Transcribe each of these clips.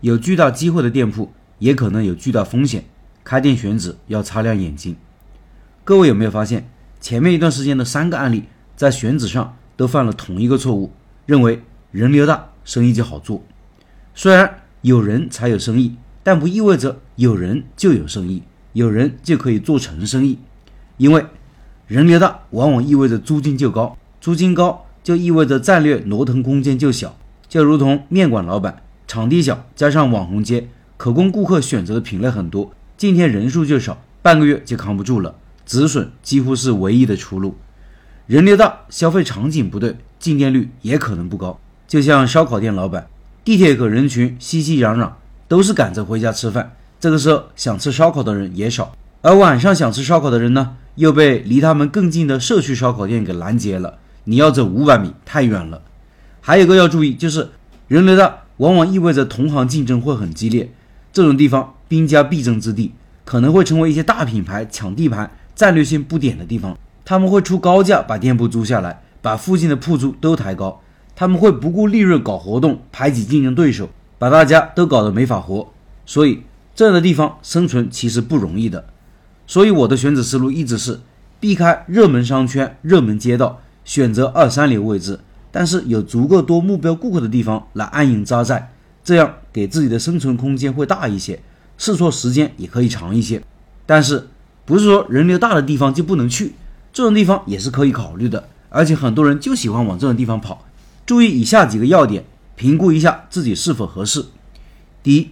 有巨大机会的店铺，也可能有巨大风险。开店选址要擦亮眼睛。各位有没有发现，前面一段时间的三个案例在选址上都犯了同一个错误，认为人流大，生意就好做。虽然有人才有生意，但不意味着有人就有生意，有人就可以做成生意。因为人流大，往往意味着租金就高，租金高就意味着战略挪腾空间就小。就如同面馆老板，场地小，加上网红街，可供顾客选择的品类很多。今天人数就少，半个月就扛不住了，止损几乎是唯一的出路。人流大，消费场景不对，进店率也可能不高。就像烧烤店老板，地铁口人群熙熙攘攘，都是赶着回家吃饭，这个时候想吃烧烤的人也少。而晚上想吃烧烤的人呢，又被离他们更近的社区烧烤店给拦截了。你要走五百米，太远了。还有个要注意，就是人流大，往往意味着同行竞争会很激烈，这种地方。兵家必争之地，可能会成为一些大品牌抢地盘、战略性布点的地方。他们会出高价把店铺租下来，把附近的铺租都抬高。他们会不顾利润搞活动，排挤竞争对手，把大家都搞得没法活。所以这样的地方生存其实不容易的。所以我的选址思路一直是避开热门商圈、热门街道，选择二三流位置，但是有足够多目标顾客的地方来安营扎寨，这样给自己的生存空间会大一些。试错时间也可以长一些，但是不是说人流大的地方就不能去，这种地方也是可以考虑的，而且很多人就喜欢往这种地方跑。注意以下几个要点，评估一下自己是否合适。第一，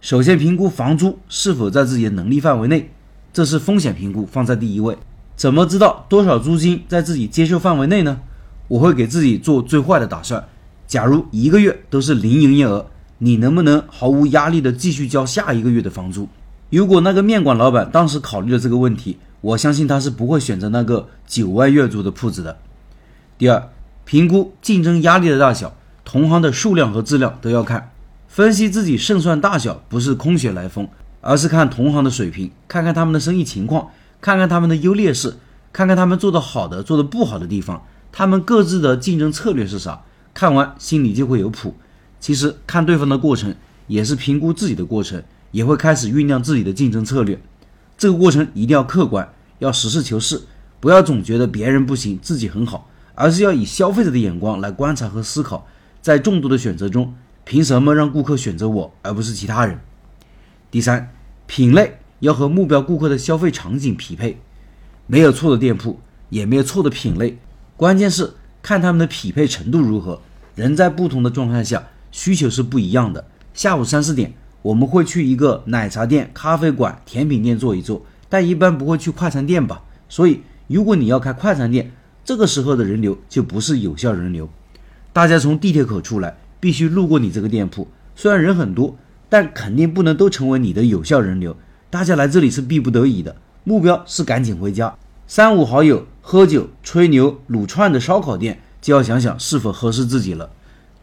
首先评估房租是否在自己的能力范围内，这是风险评估放在第一位。怎么知道多少租金在自己接受范围内呢？我会给自己做最坏的打算，假如一个月都是零营业额。你能不能毫无压力的继续交下一个月的房租？如果那个面馆老板当时考虑了这个问题，我相信他是不会选择那个九万月租的铺子的。第二，评估竞争压力的大小，同行的数量和质量都要看。分析自己胜算大小不是空穴来风，而是看同行的水平，看看他们的生意情况，看看他们的优劣势，看看他们做的好的、做的不好的地方，他们各自的竞争策略是啥？看完心里就会有谱。其实看对方的过程，也是评估自己的过程，也会开始酝酿自己的竞争策略。这个过程一定要客观，要实事求是，不要总觉得别人不行，自己很好，而是要以消费者的眼光来观察和思考。在众多的选择中，凭什么让顾客选择我而不是其他人？第三，品类要和目标顾客的消费场景匹配。没有错的店铺，也没有错的品类，关键是看他们的匹配程度如何。人在不同的状态下。需求是不一样的。下午三四点，我们会去一个奶茶店、咖啡馆、甜品店坐一坐，但一般不会去快餐店吧？所以，如果你要开快餐店，这个时候的人流就不是有效人流。大家从地铁口出来，必须路过你这个店铺，虽然人很多，但肯定不能都成为你的有效人流。大家来这里是逼不得已的，目标是赶紧回家。三五好友喝酒、吹牛、撸串的烧烤店，就要想想是否合适自己了。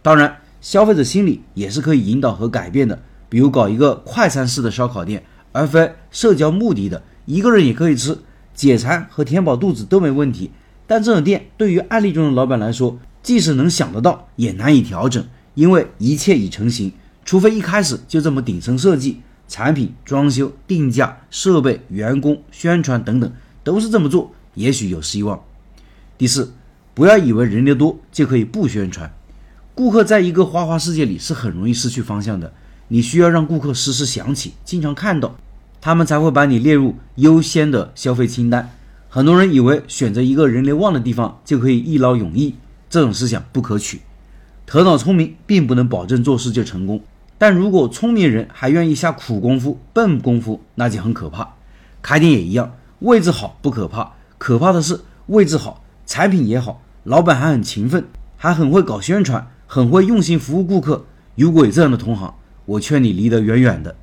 当然。消费者心理也是可以引导和改变的，比如搞一个快餐式的烧烤店，而非社交目的的，一个人也可以吃，解馋和填饱肚子都没问题。但这种店对于案例中的老板来说，即使能想得到，也难以调整，因为一切已成型。除非一开始就这么顶层设计，产品、装修、定价、设备、员工、宣传等等都是这么做，也许有希望。第四，不要以为人流多就可以不宣传。顾客在一个花花世界里是很容易失去方向的，你需要让顾客时时想起，经常看到，他们才会把你列入优先的消费清单。很多人以为选择一个人流旺的地方就可以一劳永逸，这种思想不可取。头脑聪明并不能保证做事就成功，但如果聪明人还愿意下苦功夫、笨功夫，那就很可怕。开店也一样，位置好不可怕，可怕的是位置好，产品也好，老板还很勤奋，还很会搞宣传。很会用心服务顾客，如果有这样的同行，我劝你离得远远的。